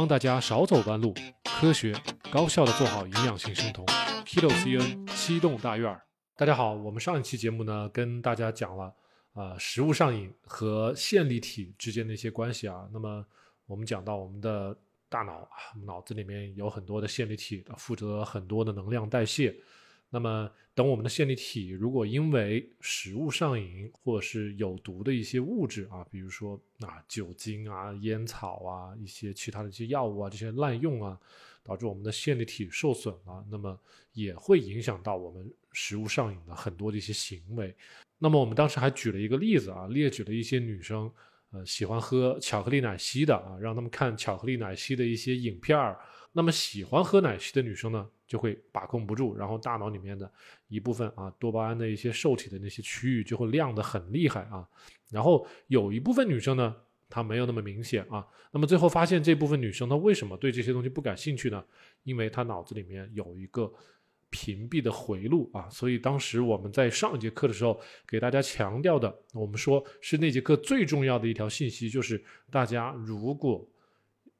帮大家少走弯路，科学高效的做好营养性生酮。Kilo CN 七栋大院儿，大家好，我们上一期节目呢，跟大家讲了啊、食物上瘾和线粒体之间的一些关系啊。那么我们讲到我们的大脑啊，脑子里面有很多的线粒体，负责很多的能量代谢。那么，等我们的线粒体如果因为食物上瘾，或者是有毒的一些物质啊，比如说啊酒精啊、烟草啊、一些其他的一些药物啊，这些滥用啊，导致我们的线粒体受损了，那么也会影响到我们食物上瘾的很多的一些行为。那么我们当时还举了一个例子啊，列举了一些女生呃喜欢喝巧克力奶昔的啊，让他们看巧克力奶昔的一些影片儿。那么喜欢喝奶昔的女生呢，就会把控不住，然后大脑里面的一部分啊多巴胺的一些受体的那些区域就会亮得很厉害啊。然后有一部分女生呢，她没有那么明显啊。那么最后发现这部分女生她为什么对这些东西不感兴趣呢？因为她脑子里面有一个屏蔽的回路啊。所以当时我们在上一节课的时候给大家强调的，我们说是那节课最重要的一条信息，就是大家如果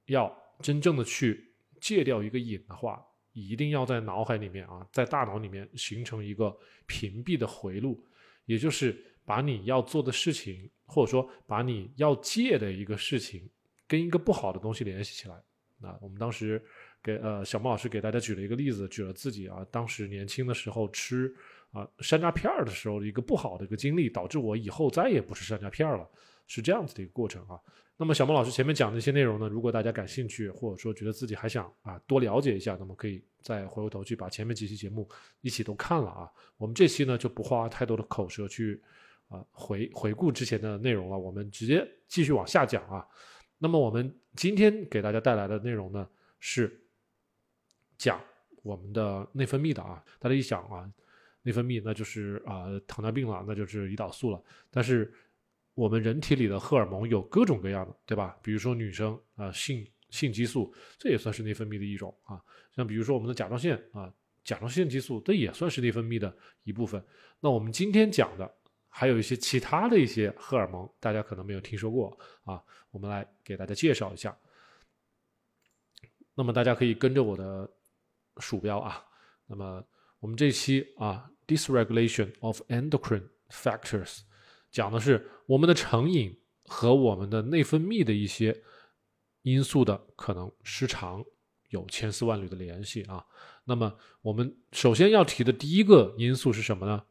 要真正的去戒掉一个瘾的话，一定要在脑海里面啊，在大脑里面形成一个屏蔽的回路，也就是把你要做的事情，或者说把你要戒的一个事情，跟一个不好的东西联系起来。那我们当时给呃小莫老师给大家举了一个例子，举了自己啊当时年轻的时候吃啊山楂片儿的时候的一个不好的一个经历，导致我以后再也不吃山楂片儿了，是这样子的一个过程啊。那么小孟老师前面讲的一些内容呢，如果大家感兴趣，或者说觉得自己还想啊多了解一下，那么可以再回过头去把前面几期节目一起都看了啊。我们这期呢就不花太多的口舌去啊回回顾之前的内容了，我们直接继续往下讲啊。那么我们今天给大家带来的内容呢是讲我们的内分泌的啊。大家一想啊，内分泌那就是啊糖尿病了，那就是胰岛素了，但是。我们人体里的荷尔蒙有各种各样的，对吧？比如说女生啊，性性激素，这也算是内分泌的一种啊。像比如说我们的甲状腺啊，甲状腺激素，这也算是内分泌的一部分。那我们今天讲的还有一些其他的一些荷尔蒙，大家可能没有听说过啊。我们来给大家介绍一下。那么大家可以跟着我的鼠标啊。那么我们这期啊，dysregulation of endocrine factors。讲的是我们的成瘾和我们的内分泌的一些因素的可能失常有千丝万缕的联系啊。那么我们首先要提的第一个因素是什么呢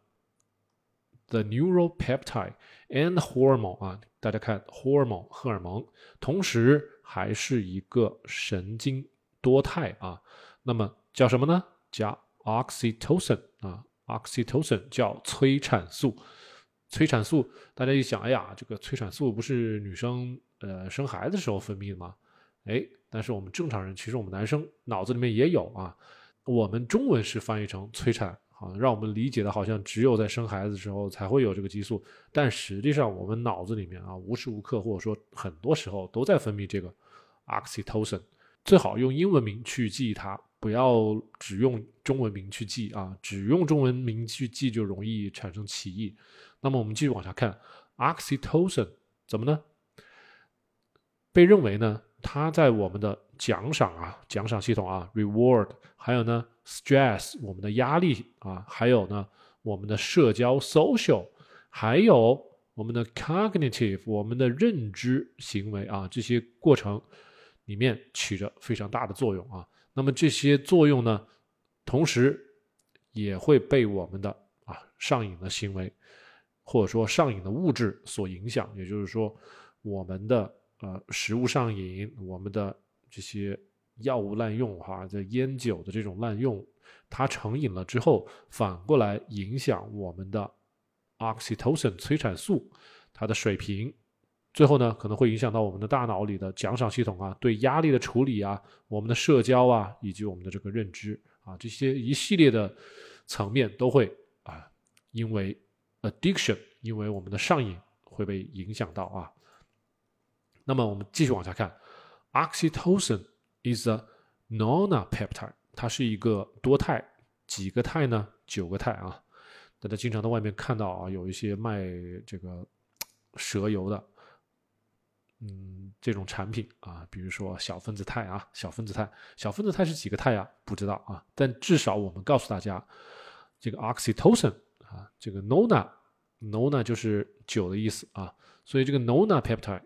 ？The neuropeptide and hormone 啊，大家看 hormone 荷尔蒙，同时还是一个神经多肽啊。那么叫什么呢？叫 oxytocin 啊，oxytocin 叫催产素。催产素，大家一想，哎呀，这个催产素不是女生呃生孩子时候分泌的吗？哎，但是我们正常人，其实我们男生脑子里面也有啊。我们中文是翻译成催产，好让我们理解的好像只有在生孩子的时候才会有这个激素，但实际上我们脑子里面啊，无时无刻或者说很多时候都在分泌这个 oxytocin。最好用英文名去记它，不要只用中文名去记啊，只用中文名去记就容易产生歧义。那么我们继续往下看，oxytocin 怎么呢？被认为呢，它在我们的奖赏啊，奖赏系统啊，reward，还有呢，stress，我们的压力啊，还有呢，我们的社交 social，还有我们的 cognitive，我们的认知行为啊，这些过程里面起着非常大的作用啊。那么这些作用呢，同时也会被我们的啊上瘾的行为。或者说上瘾的物质所影响，也就是说，我们的呃食物上瘾，我们的这些药物滥用，哈，这烟酒的这种滥用，它成瘾了之后，反过来影响我们的 oxytocin 催产素它的水平，最后呢，可能会影响到我们的大脑里的奖赏系统啊，对压力的处理啊，我们的社交啊，以及我们的这个认知啊，这些一系列的层面都会啊，因为。addiction，因为我们的上瘾会被影响到啊。那么我们继续往下看，oxytocin is a nonapeptide，它是一个多肽，几个肽呢？九个肽啊。大家经常在外面看到啊，有一些卖这个蛇油的，嗯，这种产品啊，比如说小分子肽啊，小分子肽，小分子肽是几个肽啊？不知道啊，但至少我们告诉大家，这个 oxytocin 啊，这个 nona，nona 就是酒的意思啊，所以这个 nona peptide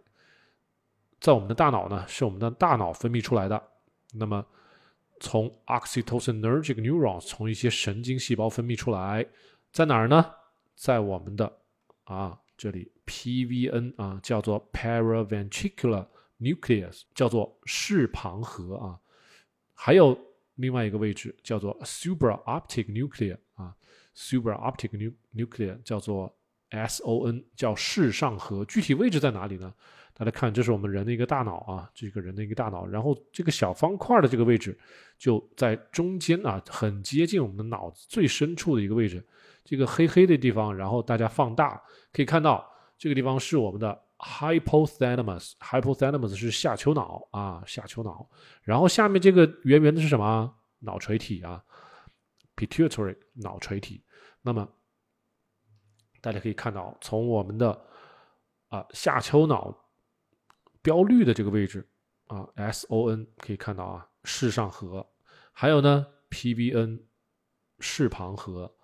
在我们的大脑呢，是我们的大脑分泌出来的。那么从 oxytocinergic neurons 从一些神经细胞分泌出来，在哪儿呢？在我们的啊这里。PVN 啊，叫做 paraventricular nucleus，叫做视旁核啊，还有另外一个位置叫做 supraoptic nucleus Superoptic nucleus 叫做 SON，叫视上核。具体位置在哪里呢？大家看，这是我们人的一个大脑啊，这个人的一个大脑，然后这个小方块的这个位置就在中间啊，很接近我们的脑子最深处的一个位置，这个黑黑的地方，然后大家放大可以看到。这个地方是我们的 hypothalamus，hypothalamus 是下丘脑啊，下丘脑。然后下面这个圆圆的是什么？脑垂体啊，pituitary 脑垂体。那么大家可以看到，从我们的啊下丘脑标绿的这个位置啊，SON 可以看到啊，视上核，还有呢 PVN 视旁核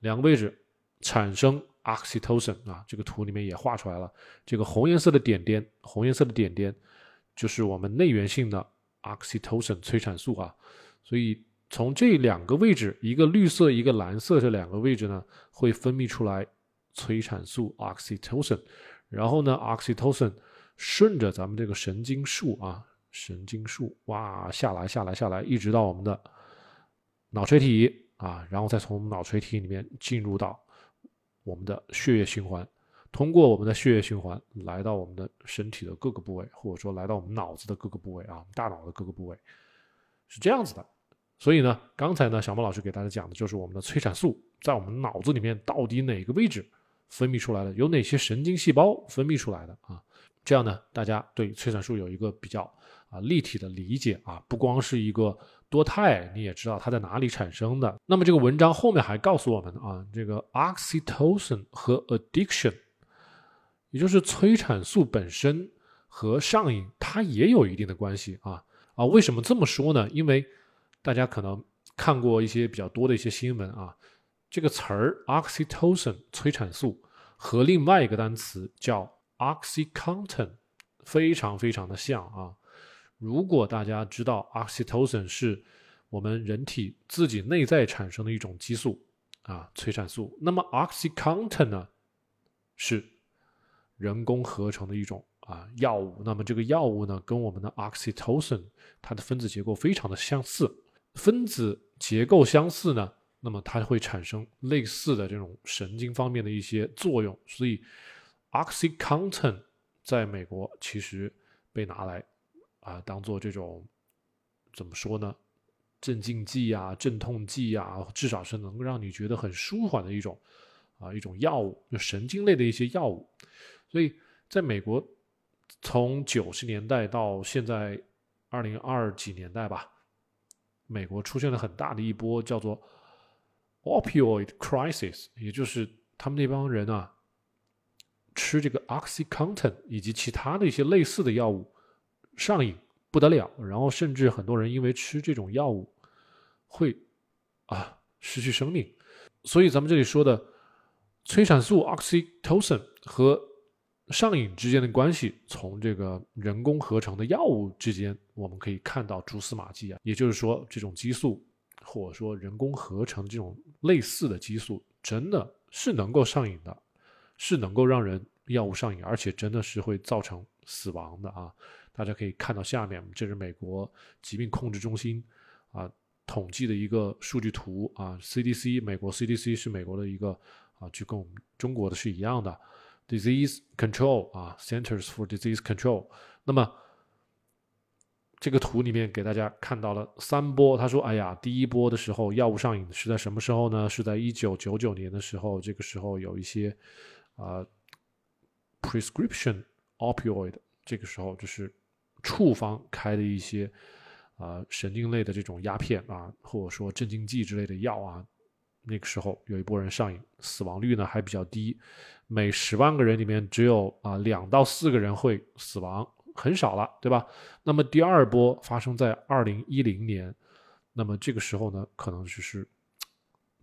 两个位置产生。oxytocin 啊，这个图里面也画出来了。这个红颜色的点点，红颜色的点点，就是我们内源性的 oxytocin 催产素啊。所以从这两个位置，一个绿色，一个蓝色，这两个位置呢，会分泌出来催产素 oxytocin。然后呢，oxytocin 顺着咱们这个神经束啊，神经束哇下来，下来，下来，一直到我们的脑垂体啊，然后再从脑垂体里面进入到。我们的血液循环，通过我们的血液循环来到我们的身体的各个部位，或者说来到我们脑子的各个部位啊，大脑的各个部位是这样子的。所以呢，刚才呢，小莫老师给大家讲的就是我们的催产素在我们脑子里面到底哪个位置分泌出来的，有哪些神经细胞分泌出来的啊？这样呢，大家对催产素有一个比较啊立体的理解啊，不光是一个。多肽，你也知道它在哪里产生的。那么这个文章后面还告诉我们啊，这个 oxytocin 和 addiction，也就是催产素本身和上瘾，它也有一定的关系啊啊！为什么这么说呢？因为大家可能看过一些比较多的一些新闻啊，这个词儿 oxytocin 催产素和另外一个单词叫 oxycontin 非常非常的像啊。如果大家知道 oxytocin 是我们人体自己内在产生的一种激素啊，催产素，那么 oxycontin 呢是人工合成的一种啊药物。那么这个药物呢，跟我们的 oxytocin 它的分子结构非常的相似，分子结构相似呢，那么它会产生类似的这种神经方面的一些作用。所以 oxycontin 在美国其实被拿来。啊，当做这种怎么说呢？镇静剂啊，镇痛剂啊，至少是能够让你觉得很舒缓的一种啊一种药物，就神经类的一些药物。所以，在美国，从九十年代到现在二零二几年代吧，美国出现了很大的一波叫做 opioid crisis，也就是他们那帮人啊，吃这个 oxycontin 以及其他的一些类似的药物。上瘾不得了，然后甚至很多人因为吃这种药物会啊失去生命。所以咱们这里说的催产素 oxytocin 和上瘾之间的关系，从这个人工合成的药物之间，我们可以看到蛛丝马迹啊。也就是说，这种激素或者说人工合成这种类似的激素，真的是能够上瘾的，是能够让人药物上瘾，而且真的是会造成死亡的啊。大家可以看到下面，这是美国疾病控制中心啊统计的一个数据图啊，CDC 美国 CDC 是美国的一个啊，就跟我们中国的是一样的 Disease Control 啊，Centers for Disease Control。那么这个图里面给大家看到了三波，他说：“哎呀，第一波的时候药物上瘾是在什么时候呢？是在一九九九年的时候，这个时候有一些啊 prescription opioid，这个时候就是。”处方开的一些啊神经类的这种鸦片啊，或者说镇静剂之类的药啊，那个时候有一波人上瘾，死亡率呢还比较低，每十万个人里面只有啊两到四个人会死亡很少了，对吧？那么第二波发生在二零一零年，那么这个时候呢，可能就是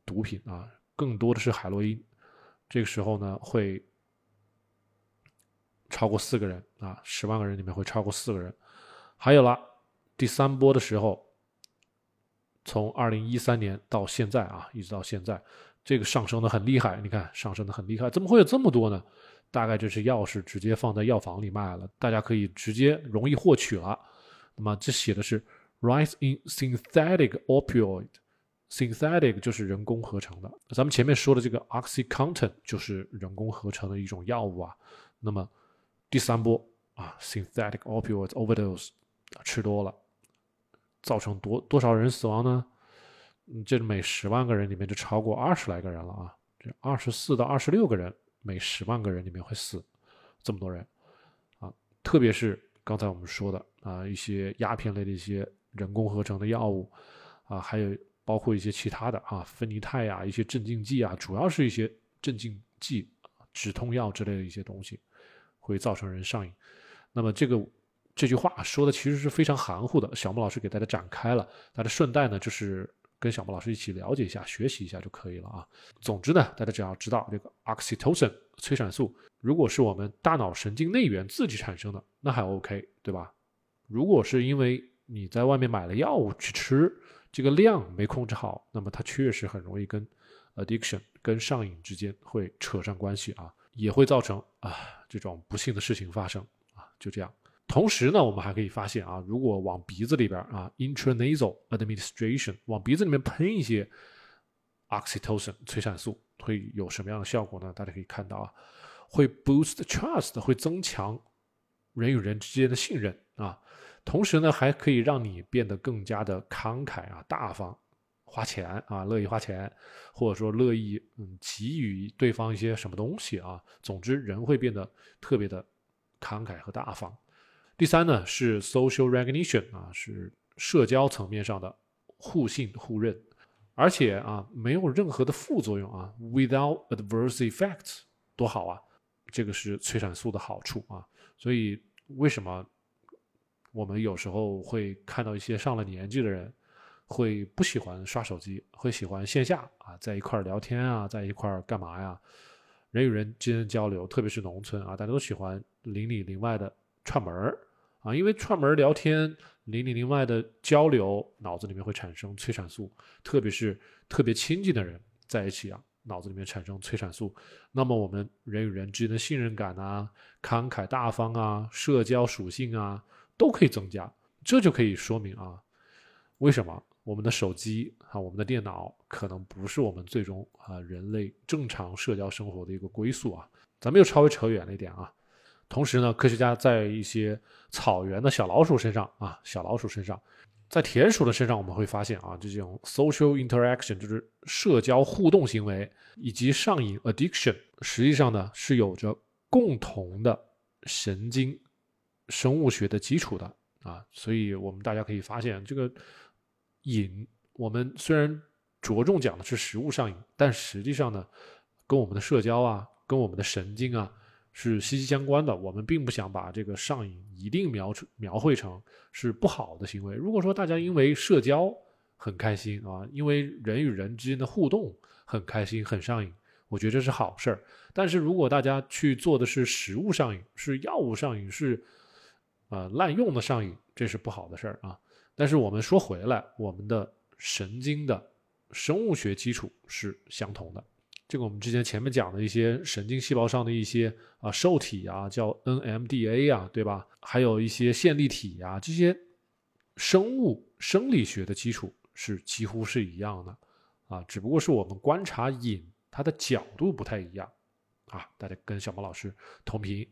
毒品啊，更多的是海洛因。这个时候呢，会超过四个人啊，十万个人里面会超过四个人。还有了第三波的时候，从二零一三年到现在啊，一直到现在，这个上升的很厉害。你看，上升的很厉害，怎么会有这么多呢？大概就是药是直接放在药房里卖了，大家可以直接容易获取了。那么这写的是 rise in synthetic opioid，synthetic 就是人工合成的。咱们前面说的这个 oxycontin 就是人工合成的一种药物啊。那么第三波啊，synthetic opioid overdose 吃多了，造成多多少人死亡呢？这每十万个人里面就超过二十来个人了啊，这二十四到二十六个人。每十万个人里面会死这么多人啊，特别是刚才我们说的啊，一些鸦片类的一些人工合成的药物啊，还有包括一些其他的啊，芬尼泰呀，一些镇静剂啊，主要是一些镇静剂、止痛药之类的一些东西，会造成人上瘾。那么这个这句话说的其实是非常含糊的，小木老师给大家展开了，大家顺带呢就是。跟小莫老师一起了解一下、学习一下就可以了啊。总之呢，大家只要知道这个 oxytocin 催产素，如果是我们大脑神经内源自己产生的，那还 OK，对吧？如果是因为你在外面买了药物去吃，这个量没控制好，那么它确实很容易跟 addiction 跟上瘾之间会扯上关系啊，也会造成啊这种不幸的事情发生啊，就这样。同时呢，我们还可以发现啊，如果往鼻子里边啊，intranasal administration，往鼻子里面喷一些 oxytocin 催产素，会有什么样的效果呢？大家可以看到啊，会 boost trust，会增强人与人之间的信任啊。同时呢，还可以让你变得更加的慷慨啊，大方，花钱啊，乐意花钱，或者说乐意嗯给予对方一些什么东西啊。总之，人会变得特别的慷慨和大方。第三呢是 social recognition 啊，是社交层面上的互信互认，而且啊没有任何的副作用啊，without adverse effects，多好啊！这个是催产素的好处啊。所以为什么我们有时候会看到一些上了年纪的人会不喜欢刷手机，会喜欢线下啊，在一块聊天啊，在一块干嘛呀？人与人之间交流，特别是农村啊，大家都喜欢邻里邻外的串门儿。啊，因为串门聊天、邻里邻外的交流，脑子里面会产生催产素，特别是特别亲近的人在一起啊，脑子里面产生催产素，那么我们人与人之间的信任感啊、慷慨大方啊、社交属性啊，都可以增加。这就可以说明啊，为什么我们的手机啊、我们的电脑可能不是我们最终啊人类正常社交生活的一个归宿啊。咱们又稍微扯远了一点啊。同时呢，科学家在一些草原的小老鼠身上啊，小老鼠身上，在田鼠的身上，我们会发现啊，这种 social interaction 就是社交互动行为，以及上瘾 addiction，实际上呢是有着共同的神经生物学的基础的啊，所以我们大家可以发现，这个瘾，我们虽然着重讲的是食物上瘾，但实际上呢，跟我们的社交啊，跟我们的神经啊。是息息相关的。我们并不想把这个上瘾一定描描绘成是不好的行为。如果说大家因为社交很开心啊，因为人与人之间的互动很开心很上瘾，我觉得这是好事儿。但是如果大家去做的是食物上瘾，是药物上瘾，是呃滥用的上瘾，这是不好的事儿啊。但是我们说回来，我们的神经的生物学基础是相同的。这个我们之前前面讲的一些神经细胞上的一些啊受体啊，叫 NMDA 啊，对吧？还有一些线粒体啊，这些生物生理学的基础是几乎是一样的啊，只不过是我们观察瘾它的角度不太一样啊。大家跟小毛老师同频。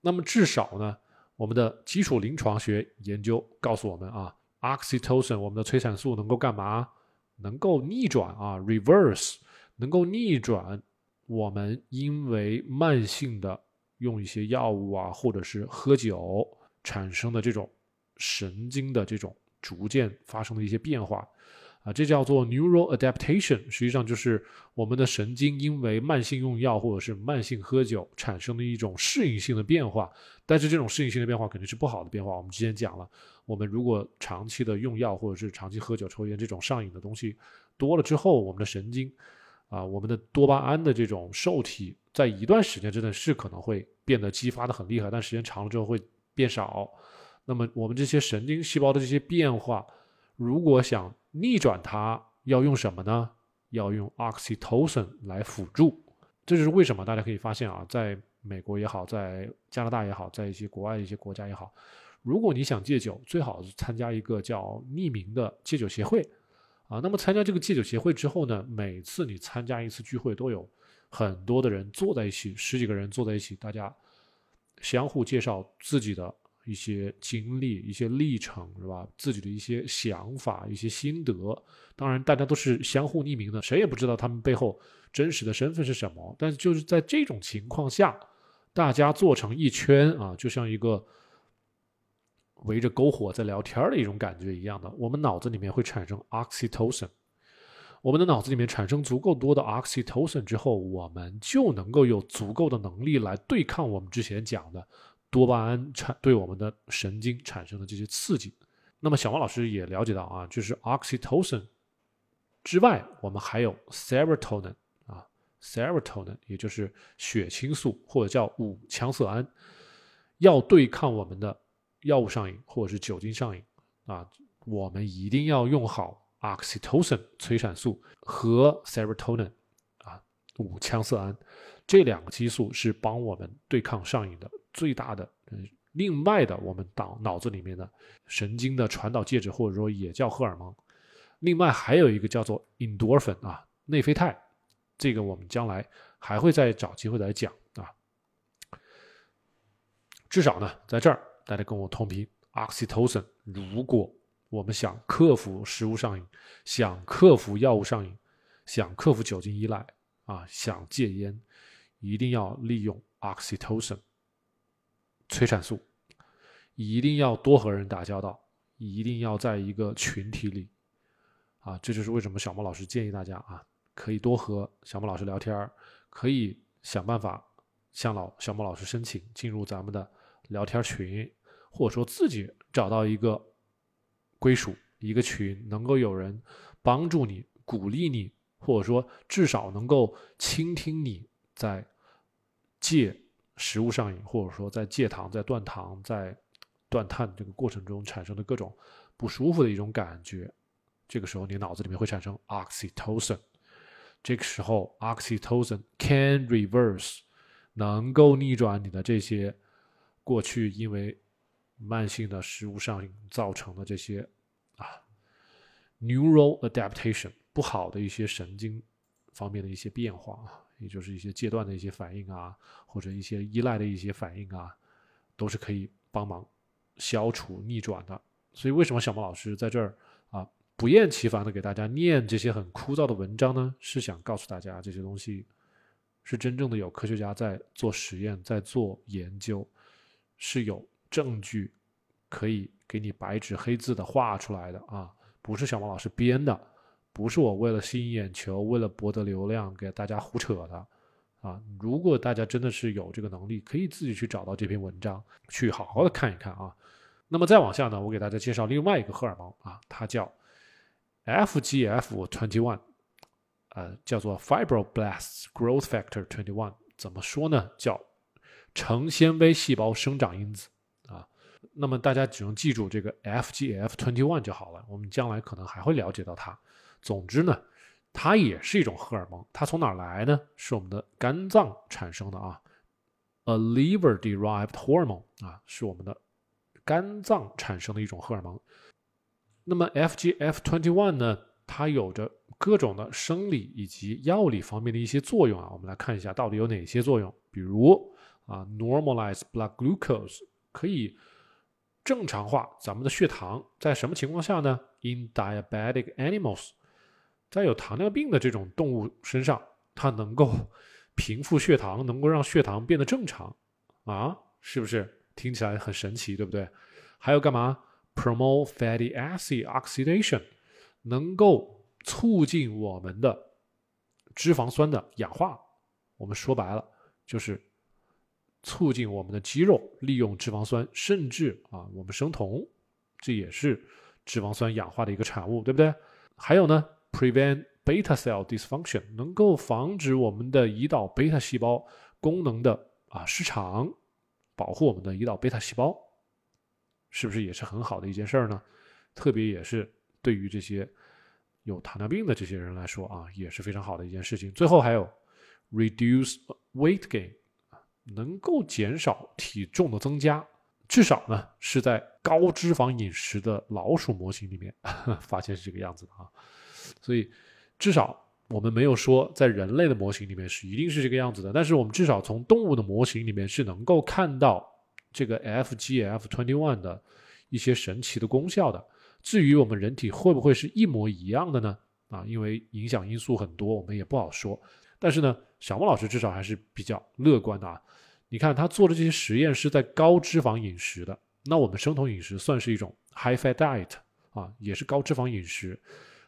那么至少呢，我们的基础临床学研究告诉我们啊，oxytocin 我们的催产素能够干嘛？能够逆转啊，reverse。能够逆转我们因为慢性的用一些药物啊，或者是喝酒产生的这种神经的这种逐渐发生的一些变化啊，这叫做 neural adaptation，实际上就是我们的神经因为慢性用药或者是慢性喝酒产生的一种适应性的变化。但是这种适应性的变化肯定是不好的变化。我们之前讲了，我们如果长期的用药或者是长期喝酒、抽烟这种上瘾的东西多了之后，我们的神经啊，我们的多巴胺的这种受体在一段时间之内是可能会变得激发的很厉害，但时间长了之后会变少。那么我们这些神经细胞的这些变化，如果想逆转它要用什么呢？要用 oxytocin 来辅助。这就是为什么大家可以发现啊，在美国也好，在加拿大也好，在一些国外一些国家也好，如果你想戒酒，最好是参加一个叫匿名的戒酒协会啊。那么参加这个戒酒协会之后呢，每次你参加一次聚会，都有很多的人坐在一起，十几个人坐在一起，大家相互介绍自己的。一些经历、一些历程，是吧？自己的一些想法、一些心得，当然大家都是相互匿名的，谁也不知道他们背后真实的身份是什么。但是就是在这种情况下，大家坐成一圈啊，就像一个围着篝火在聊天的一种感觉一样的，我们脑子里面会产生 oxytocin。我们的脑子里面产生足够多的 oxytocin 之后，我们就能够有足够的能力来对抗我们之前讲的。多巴胺产对我们的神经产生的这些刺激，那么小王老师也了解到啊，就是 oxytocin 之外，我们还有 serotonin 啊，serotonin 也就是血清素或者叫五羟色胺，要对抗我们的药物上瘾或者是酒精上瘾啊，我们一定要用好 oxytocin 催产素和 serotonin 啊，五羟色胺这两个激素是帮我们对抗上瘾的。最大的，嗯，另外的，我们脑脑子里面的神经的传导介质，或者说也叫荷尔蒙。另外还有一个叫做 endorphin 啊，内啡肽，这个我们将来还会再找机会来讲啊。至少呢，在这儿大家跟我同频，oxytocin。如果我们想克服食物上瘾，想克服药物上瘾，想克服酒精依赖啊，想戒烟，一定要利用 oxytocin。催产素一定要多和人打交道，一定要在一个群体里啊！这就是为什么小莫老师建议大家啊，可以多和小莫老师聊天可以想办法向老小莫老师申请进入咱们的聊天群，或者说自己找到一个归属一个群，能够有人帮助你、鼓励你，或者说至少能够倾听你在戒。食物上瘾，或者说在戒糖、在断糖、在断碳这个过程中产生的各种不舒服的一种感觉，这个时候你脑子里面会产生 oxytocin，这个时候 oxytocin can reverse，能够逆转你的这些过去因为慢性的食物上瘾造成的这些啊 neural adaptation 不好的一些神经方面的一些变化啊。也就是一些戒断的一些反应啊，或者一些依赖的一些反应啊，都是可以帮忙消除逆转的。所以，为什么小毛老师在这儿啊不厌其烦的给大家念这些很枯燥的文章呢？是想告诉大家，这些东西是真正的有科学家在做实验，在做研究，是有证据可以给你白纸黑字的画出来的啊，不是小王老师编的。不是我为了吸引眼球，为了博得流量给大家胡扯的，啊！如果大家真的是有这个能力，可以自己去找到这篇文章，去好好的看一看啊。那么再往下呢，我给大家介绍另外一个荷尔蒙啊，它叫 FGF twenty one，呃，叫做 Fibroblast Growth Factor twenty one，怎么说呢？叫成纤维细胞生长因子。那么大家只用记住这个 FGF twenty one 就好了，我们将来可能还会了解到它。总之呢，它也是一种荷尔蒙。它从哪儿来呢？是我们的肝脏产生的啊，a liver-derived hormone 啊，是我们的肝脏产生的一种荷尔蒙。那么 FGF21 呢，它有着各种的生理以及药理方面的一些作用啊。我们来看一下到底有哪些作用。比如啊，normalize blood glucose 可以正常化咱们的血糖。在什么情况下呢？In diabetic animals 在有糖尿病的这种动物身上，它能够平复血糖，能够让血糖变得正常，啊，是不是听起来很神奇，对不对？还有干嘛？Promote fatty acid oxidation，能够促进我们的脂肪酸的氧化。我们说白了就是促进我们的肌肉利用脂肪酸，甚至啊，我们生酮，这也是脂肪酸氧化的一个产物，对不对？还有呢，prevent beta cell dysfunction，能够防止我们的胰岛贝塔细胞功能的啊失常，保护我们的胰岛贝塔细胞，是不是也是很好的一件事儿呢？特别也是对于这些有糖尿病的这些人来说啊，也是非常好的一件事情。最后还有。Reduce weight gain，能够减少体重的增加，至少呢是在高脂肪饮食的老鼠模型里面 发现是这个样子的啊。所以至少我们没有说在人类的模型里面是一定是这个样子的，但是我们至少从动物的模型里面是能够看到这个 FGF twenty one 的一些神奇的功效的。至于我们人体会不会是一模一样的呢？啊，因为影响因素很多，我们也不好说。但是呢，小莫老师至少还是比较乐观的啊。你看他做的这些实验是在高脂肪饮食的，那我们生酮饮食算是一种 high fat diet 啊，也是高脂肪饮食。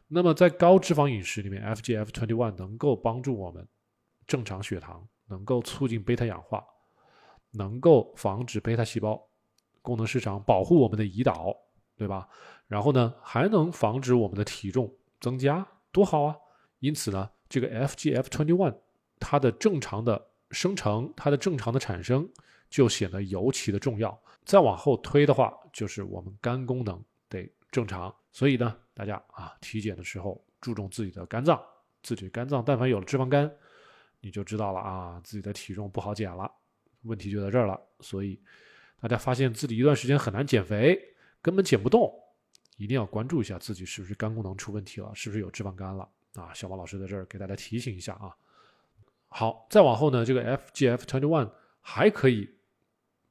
那么在高脂肪饮食里面，FGF twenty one 能够帮助我们正常血糖，能够促进贝塔氧化，能够防止贝塔细胞功能失常，保护我们的胰岛，对吧？然后呢，还能防止我们的体重增加，多好啊！因此呢。这个 FGF twenty one，它的正常的生成，它的正常的产生，就显得尤其的重要。再往后推的话，就是我们肝功能得正常。所以呢，大家啊，体检的时候注重自己的肝脏，自己肝脏但凡有了脂肪肝，你就知道了啊，自己的体重不好减了，问题就在这儿了。所以大家发现自己一段时间很难减肥，根本减不动，一定要关注一下自己是不是肝功能出问题了，是不是有脂肪肝了。啊，小马老师在这儿给大家提醒一下啊。好，再往后呢，这个 FGF twenty one 还可以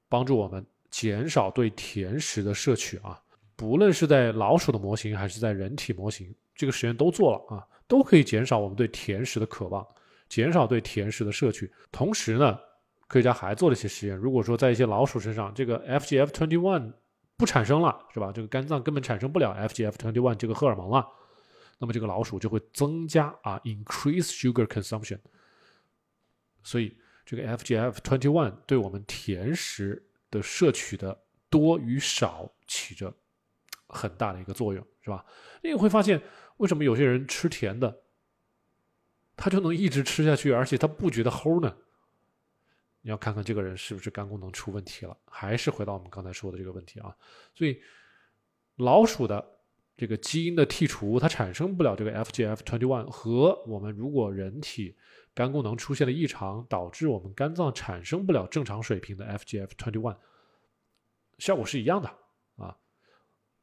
帮助我们减少对甜食的摄取啊。不论是在老鼠的模型还是在人体模型，这个实验都做了啊，都可以减少我们对甜食的渴望，减少对甜食的摄取。同时呢，科学家还做了一些实验，如果说在一些老鼠身上，这个 FGF twenty one 不产生了，是吧？这个肝脏根本产生不了 FGF twenty one 这个荷尔蒙了。那么这个老鼠就会增加啊，increase sugar consumption。所以这个 FGF twenty one 对我们甜食的摄取的多与少起着很大的一个作用，是吧？你会发现为什么有些人吃甜的，他就能一直吃下去，而且他不觉得齁呢？你要看看这个人是不是肝功能出问题了，还是回到我们刚才说的这个问题啊？所以老鼠的。这个基因的剔除，它产生不了这个 FGF twenty one，和我们如果人体肝功能出现了异常，导致我们肝脏产生不了正常水平的 FGF twenty one，效果是一样的啊。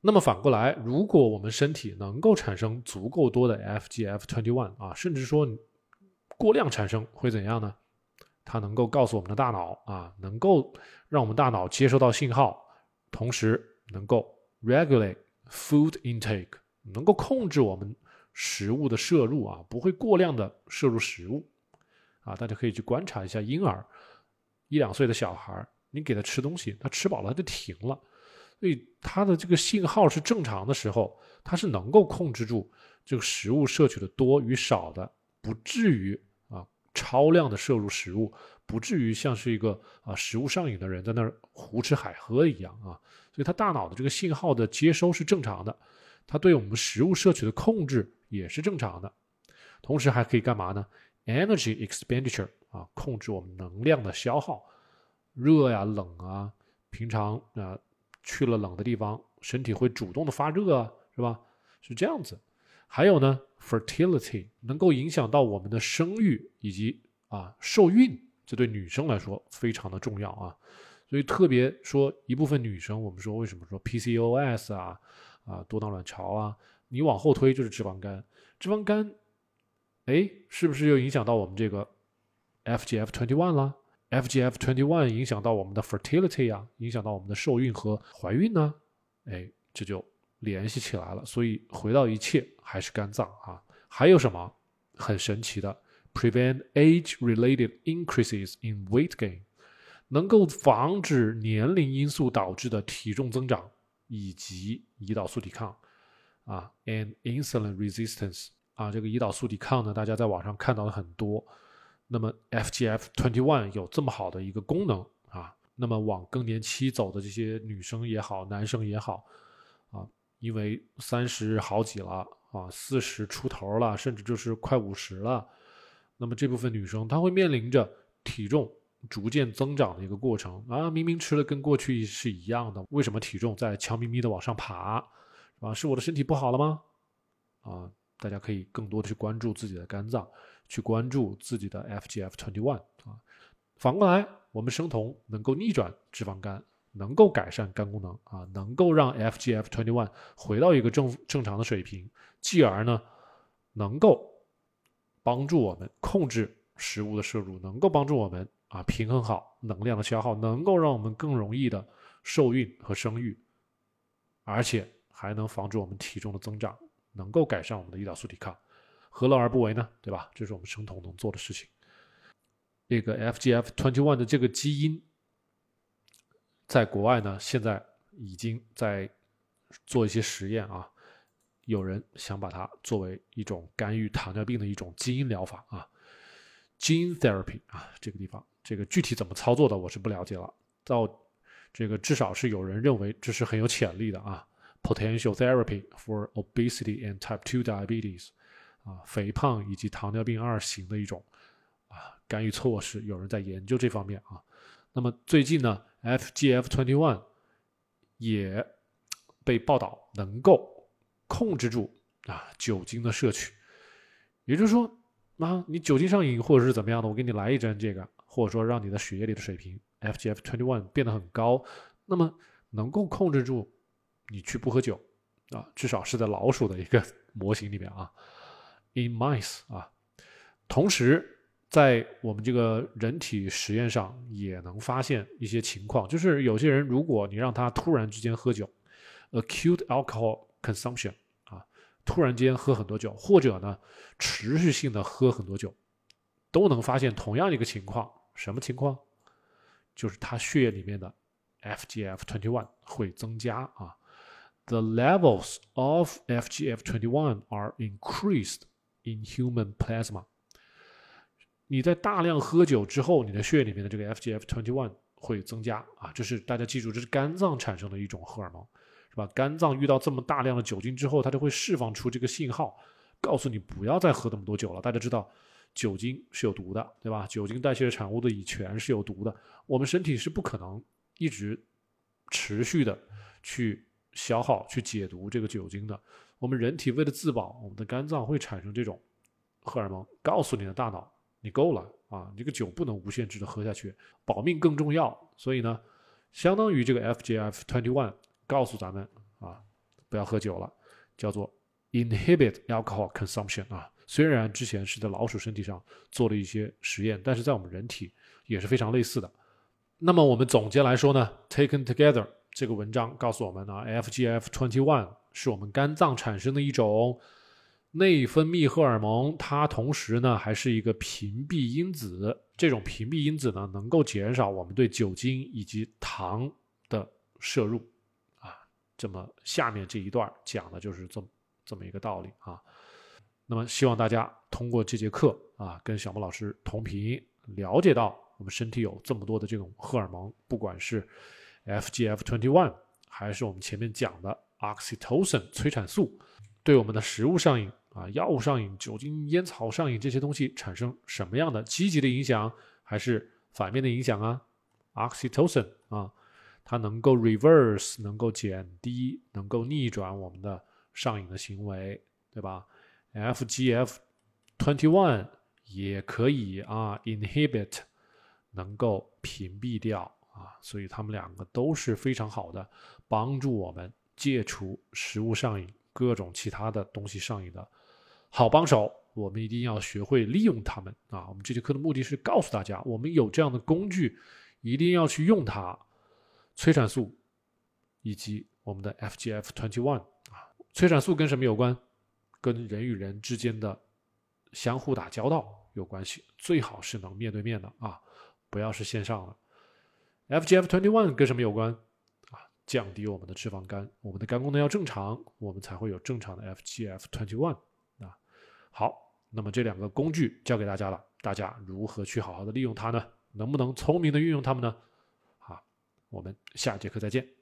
那么反过来，如果我们身体能够产生足够多的 FGF twenty one 啊，甚至说过量产生，会怎样呢？它能够告诉我们的大脑啊，能够让我们大脑接收到信号，同时能够 regulate。Food intake 能够控制我们食物的摄入啊，不会过量的摄入食物啊。大家可以去观察一下婴儿，一两岁的小孩，你给他吃东西，他吃饱了他就停了，所以他的这个信号是正常的时候，他是能够控制住这个食物摄取的多与少的，不至于啊超量的摄入食物，不至于像是一个啊食物上瘾的人在那儿胡吃海喝一样啊。所以，他大脑的这个信号的接收是正常的，他对我们食物摄取的控制也是正常的，同时还可以干嘛呢？Energy expenditure 啊，控制我们能量的消耗，热呀、冷啊，平常啊去了冷的地方，身体会主动的发热啊，是吧？是这样子。还有呢，fertility 能够影响到我们的生育以及啊受孕，这对女生来说非常的重要啊。所以特别说一部分女生，我们说为什么说 PCOS 啊啊多囊卵巢啊，你往后推就是脂肪肝，脂肪肝，哎，是不是又影响到我们这个 FGF twenty one 了？FGF twenty one 影响到我们的 fertility 啊，影响到我们的受孕和怀孕呢？哎，这就联系起来了。所以回到一切还是肝脏啊，还有什么很神奇的？Prevent age-related increases in weight gain。能够防止年龄因素导致的体重增长以及胰岛素抵抗啊，and insulin resistance 啊，这个胰岛素抵抗呢，大家在网上看到的很多。那么 FGF twenty one 有这么好的一个功能啊，那么往更年期走的这些女生也好，男生也好啊，因为三十好几了啊，四十出头了，甚至就是快五十了，那么这部分女生她会面临着体重逐渐增长的一个过程啊，明明吃的跟过去是一样的，为什么体重在悄咪咪的往上爬？啊，是我的身体不好了吗？啊，大家可以更多的去关注自己的肝脏。去关注自己的 FGF twenty one 啊，反过来，我们生酮能够逆转脂肪肝，能够改善肝功能啊，能够让 FGF twenty one 回到一个正正常的水平，继而呢，能够帮助我们控制食物的摄入，能够帮助我们啊平衡好能量的消耗，能够让我们更容易的受孕和生育，而且还能防止我们体重的增长，能够改善我们的胰岛素抵抗。何乐而不为呢？对吧？这是我们生酮能做的事情。这个 FGF twenty one 的这个基因，在国外呢，现在已经在做一些实验啊。有人想把它作为一种干预糖尿病的一种基因疗法啊，gene therapy 啊，这个地方这个具体怎么操作的，我是不了解了。到这个至少是有人认为这是很有潜力的啊，potential therapy for obesity and type two diabetes。啊，肥胖以及糖尿病二型的一种啊干预措施，有人在研究这方面啊。那么最近呢，FGF twenty one 也被报道能够控制住啊酒精的摄取，也就是说啊，你酒精上瘾或者是怎么样的，我给你来一针这个，或者说让你的血液里的水平 FGF twenty one 变得很高，那么能够控制住你去不喝酒啊，至少是在老鼠的一个 模型里面啊。In mice 啊，同时在我们这个人体实验上也能发现一些情况，就是有些人如果你让他突然之间喝酒，acute alcohol consumption 啊，突然间喝很多酒，或者呢持续性的喝很多酒，都能发现同样一个情况，什么情况？就是他血液里面的 FGF twenty one 会增加啊，the levels of FGF twenty one are increased。In human plasma，你在大量喝酒之后，你的血液里面的这个 FGF twenty one 会增加啊，这是大家记住，这是肝脏产生的一种荷尔蒙，是吧？肝脏遇到这么大量的酒精之后，它就会释放出这个信号，告诉你不要再喝那么多酒了。大家知道，酒精是有毒的，对吧？酒精代谢的产物的乙醛是有毒的，我们身体是不可能一直持续的去消耗、去解毒这个酒精的。我们人体为了自保，我们的肝脏会产生这种荷尔蒙，告诉你的大脑，你够了啊，这个酒不能无限制的喝下去，保命更重要。所以呢，相当于这个 FGF twenty one 告诉咱们啊，不要喝酒了，叫做 inhibit alcohol consumption 啊。虽然之前是在老鼠身体上做了一些实验，但是在我们人体也是非常类似的。那么我们总结来说呢，taken together 这个文章告诉我们呢，FGF twenty one。是我们肝脏产生的一种内分泌荷尔蒙，它同时呢还是一个屏蔽因子。这种屏蔽因子呢，能够减少我们对酒精以及糖的摄入。啊，这么下面这一段讲的就是这么这么一个道理啊。那么希望大家通过这节课啊，跟小莫老师同频，了解到我们身体有这么多的这种荷尔蒙，不管是 FGF twenty one，还是我们前面讲的。oxytocin 催产素对我们的食物上瘾啊、药物上瘾、酒精、烟草上瘾这些东西产生什么样的积极的影响，还是反面的影响啊？oxytocin 啊，它能够 reverse，能够减低，能够逆转我们的上瘾的行为，对吧？FGF twenty one 也可以啊，inhibit，能够屏蔽掉啊，所以它们两个都是非常好的，帮助我们。戒除食物上瘾、各种其他的东西上瘾的好帮手，我们一定要学会利用它们啊！我们这节课的目的是告诉大家，我们有这样的工具，一定要去用它。催产素以及我们的 FGF twenty one 啊，催产素跟什么有关？跟人与人之间的相互打交道有关系，最好是能面对面的啊，不要是线上的。FGF twenty one 跟什么有关啊？降低我们的脂肪肝，我们的肝功能要正常，我们才会有正常的 FGF twenty one 啊。好，那么这两个工具教给大家了，大家如何去好好的利用它呢？能不能聪明的运用它们呢？好，我们下节课再见。